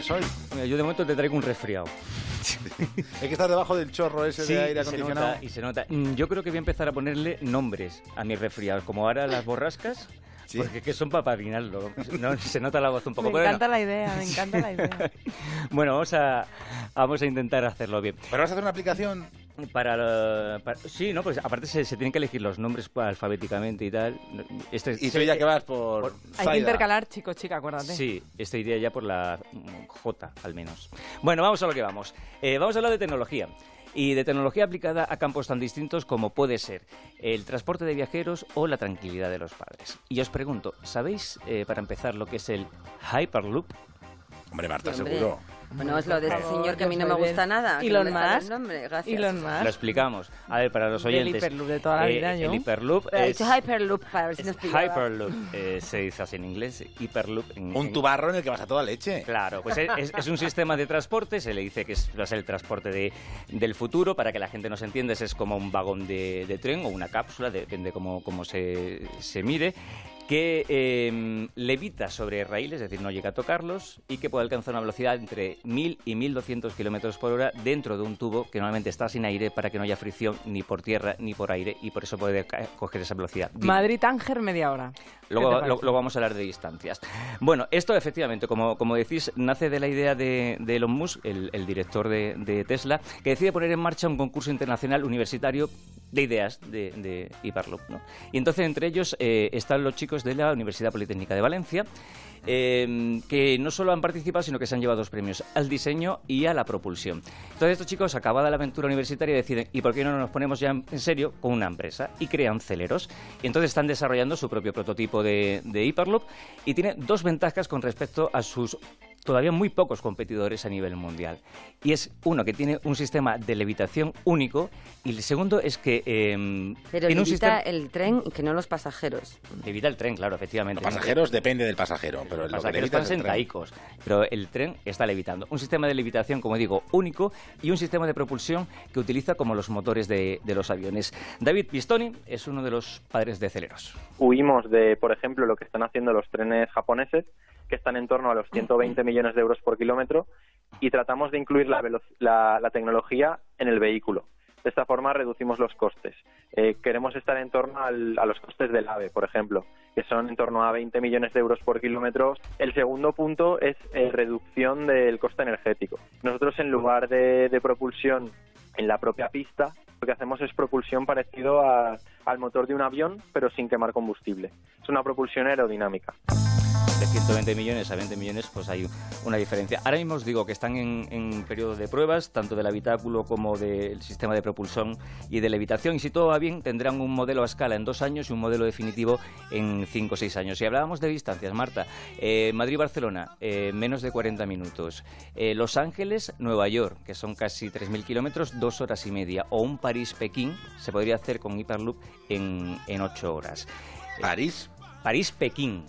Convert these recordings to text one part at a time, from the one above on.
traes hoy? Mira, yo de momento te traigo un resfriado. Hay que estar debajo del chorro ese Sí, de aire y se acondicionado. nota, y se nota. Mm, Yo creo que voy a empezar a ponerle nombres a mis resfriados, como ahora las borrascas, Sí. porque que son para padrinarlo. No, se nota la voz un poco. Me pero bueno. encanta la idea, me encanta la idea. Bueno, vamos a, vamos a intentar hacerlo bien. Pero vas a hacer una aplicación. Para, la- para- sí, no, pues aparte se, se tienen que elegir los nombres alfabéticamente y tal. Este, Y tú ya que vas por. por- Hay que intercalar chico, chica, acuérdate. Sí, esta idea ya por la mm, J, al menos. Bueno, vamos a lo que vamos. Eh, vamos a hablar de tecnología. Y de tecnología aplicada a campos tan distintos como puede ser el transporte de viajeros o la tranquilidad de los padres. Y os pregunto, ¿sabéis, eh, para empezar, lo que es el Hyperloop? Hombre, Marta, Hombre. seguro. Bueno, es lo de este favor, señor que a mí no me gusta nada. Elon no el Musk. nombre. Elon Musk. Lo explicamos. A ver, para los oyentes. Hyperloop de toda la vida, eh, yo. El ha es, dicho Hyperloop para ver si es nos pillaba. Hyperloop, eh, se dice así en inglés, Hyperloop en, Un en- tubarro en el que vas a toda leche. Claro, pues es, es- es un sistema de transporte, se le dice que es, va a ser el transporte de- del futuro, para que la gente nos entienda, es como un vagón de, de tren o una cápsula, depende cómo, cómo se, se mire, que eh, levita sobre raíles, es decir, no llega a tocarlos, y que puede alcanzar una velocidad entre 1000 y 1200 kilómetros por hora dentro de un tubo que normalmente está sin aire para que no haya fricción ni por tierra ni por aire, y por eso puede coger esa velocidad. Madrid-Tánger, media hora. Luego, ¿Qué te lo- vamos a hablar de distancias. Bueno, esto efectivamente, como, como decís, nace de la idea de, de Elon Musk, el, el director de, de Tesla, que decide poner en marcha un concurso internacional universitario de ideas de, de. ¿no? Y entonces entre ellos eh, están los chicos de la Universidad Politécnica de Valencia, eh, que no solo han participado, sino que se han llevado dos premios, al diseño y a la propulsión. Entonces estos chicos, acabada la aventura universitaria, deciden, ¿y por qué no nos ponemos ya en en serio con una empresa? Y crean Celeros. Y entonces están desarrollando su propio prototipo de, de Hyperloop y tiene dos ventajas con respecto a sus todavía muy pocos competidores a nivel mundial. Y es uno que tiene un sistema de levitación único y el segundo es que eh, Pero tiene un levita sistema... el tren y que no los pasajeros. Levita el tren, claro, efectivamente. Los pasajeros depende del pasajero, pero Los lo que pasajeros están sentaicos, pero el tren está levitando. Un sistema de levitación, como digo, único y un sistema de propulsión que utiliza como los motores de, de los aviones. David Pistoni es uno de los padres de Celeros. huimos de, por ejemplo, lo que están haciendo los trenes japoneses, que están en torno a los 120 millones de euros por kilómetro, y tratamos de incluir la, la- la tecnología en el vehículo. De esta forma reducimos los costes. Eh, queremos estar en torno al- a los costes del AVE, por ejemplo, que son en torno a 20 millones de euros por kilómetro. El segundo punto es eh, reducción del coste energético. Nosotros, en lugar de, de propulsión en la propia pista, lo que hacemos es propulsión parecido a- al motor de un avión, pero sin quemar combustible. Es una propulsión aerodinámica. De 120 millones a 20 millones, pues hay una diferencia. Ahora mismo os digo que están en, en periodo de pruebas, tanto del habitáculo como del sistema de propulsión y de levitación. Y si todo va bien, tendrán un modelo a escala en dos años y un modelo definitivo en cinco o seis años. Si hablábamos de distancias, Marta, eh, Madrid-Barcelona, eh, menos de 40 minutos. Eh, Los Ángeles-Nueva York, que son casi 3.000 kilómetros, dos horas y media. O un París-Pekín, se podría hacer con Hyperloop en, en ocho horas. París. París-Pekín,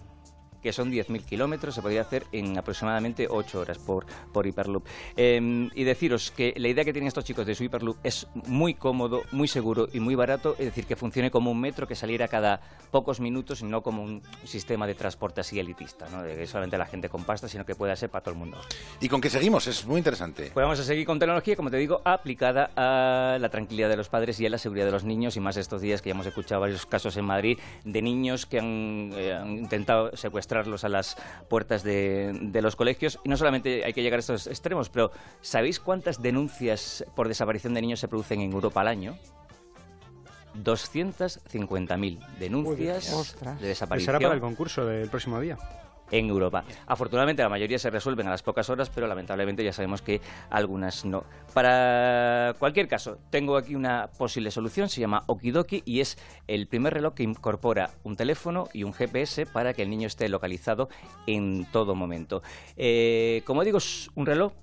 que son 10.000 kilómetros, se podría hacer en aproximadamente 8 horas por, por Hyperloop. Eh, y deciros que la idea que tienen estos chicos de su Hyperloop es muy cómodo, muy seguro y muy barato, es decir, que funcione como un metro que saliera cada pocos minutos y no como un sistema de transporte así elitista, ¿no? de que solamente la gente con pasta, sino que pueda ser para todo el mundo. ¿Y con qué seguimos? Es muy interesante. Pues vamos a seguir con tecnología, como te digo, aplicada a la tranquilidad de los padres y a la seguridad de los niños, y más estos días que ya hemos escuchado varios casos en Madrid de niños que han, eh, han intentado secuestrarlos a las puertas de, de los colegios. Y no solamente hay que llegar a estos extremos, pero ¿sabéis cuántas denuncias por desaparición de niños se producen en Europa al año? 250.000 denuncias de Pues desaparición será para el concurso del próximo día. En Europa. Afortunadamente la mayoría se resuelven a las pocas horas, pero lamentablemente ya sabemos que algunas no. Para cualquier caso, tengo aquí una posible solución, se llama Okidoki y es el primer reloj que incorpora un teléfono y un GPS para que el niño esté localizado en todo momento. Eh, como digo, es un reloj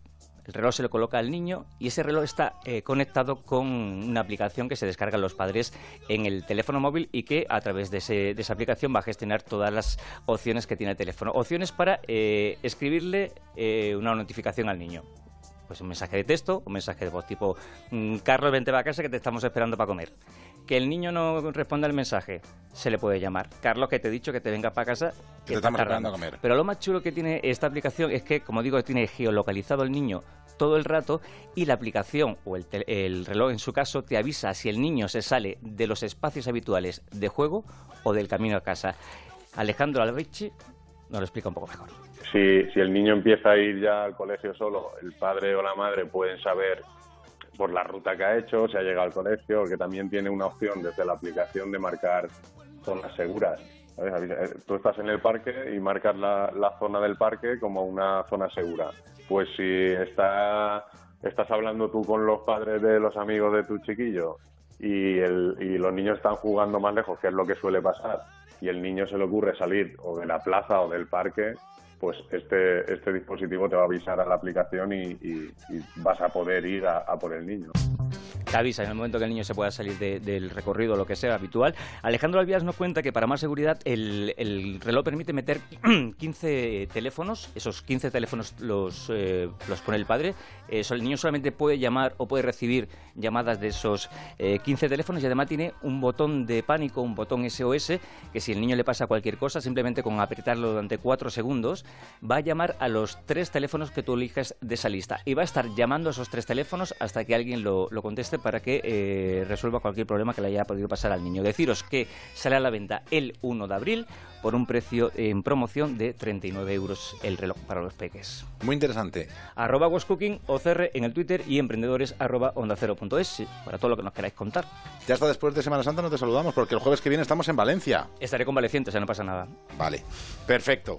el reloj se lo coloca al niño y ese reloj está eh, conectado con una aplicación que se descargan los padres en el teléfono móvil y que a través de, ese- de esa aplicación va a gestionar todas las opciones que tiene el teléfono. Opciones para eh, escribirle eh, una notificación al niño. Pues un mensaje de texto, un mensaje de voz tipo mm, Carlos, vente a casa que te estamos esperando para comer. Que el niño no responda al mensaje. se le puede llamar. Carlos, que te he dicho que te vengas para casa. Que te estamos esperando a comer. Pero lo más chulo que tiene esta aplicación es que, como digo, tiene geolocalizado el niño todo el rato y la aplicación o el, reloj en su caso te avisa si el niño se sale de los espacios habituales de juego o del camino a casa. Alejandro Albechi nos lo explica un poco mejor. Si, el niño empieza a ir ya al colegio solo, el padre o la madre pueden saber por la ruta que ha hecho, si ha llegado al colegio, que también tiene una opción desde la aplicación de marcar zonas seguras. eh, Tú estás en el parque y marcas la, la zona del parque como una zona segura. Pues si está, estás hablando tú con los padres de los amigos de tu chiquillo y, el, y los niños están jugando más lejos, que es lo que suele pasar, y el niño se le ocurre salir o de la plaza o del parque, pues este, este dispositivo te va a avisar a la aplicación y, y- y vas a poder ir a, a por el niño. Te avisa en el momento que el niño se pueda salir de- del recorrido o lo que sea habitual. Alejandro Alvías nos cuenta que para más seguridad el, el reloj permite meter 15 teléfonos, esos 15 teléfonos los, eh, los pone el padre, el niño solamente puede llamar o puede recibir llamadas de esos eh, 15 teléfonos y además tiene un botón de pánico, un botón SOS, que si el niño le pasa cualquier cosa, simplemente con apretarlo durante 4 segundos, va a llamar a los tres teléfonos que tú eliges de esa lista. Y va a estar llamando a esos tres teléfonos hasta que alguien lo, lo conteste para que eh, resuelva cualquier problema que le haya podido pasar al niño. Deciros que sale a la venta el 1 de abril por un precio en promoción de 39 euros el reloj para los peques. Muy interesante. Arroba Cooking OCR en el Twitter y emprendedores arroba onda cero punto es para todo lo que nos queráis contar. Ya hasta después de Semana Santa no te saludamos porque el jueves que viene estamos en Valencia. Estaré convaleciente, o sea, no pasa nada. Vale. Perfecto.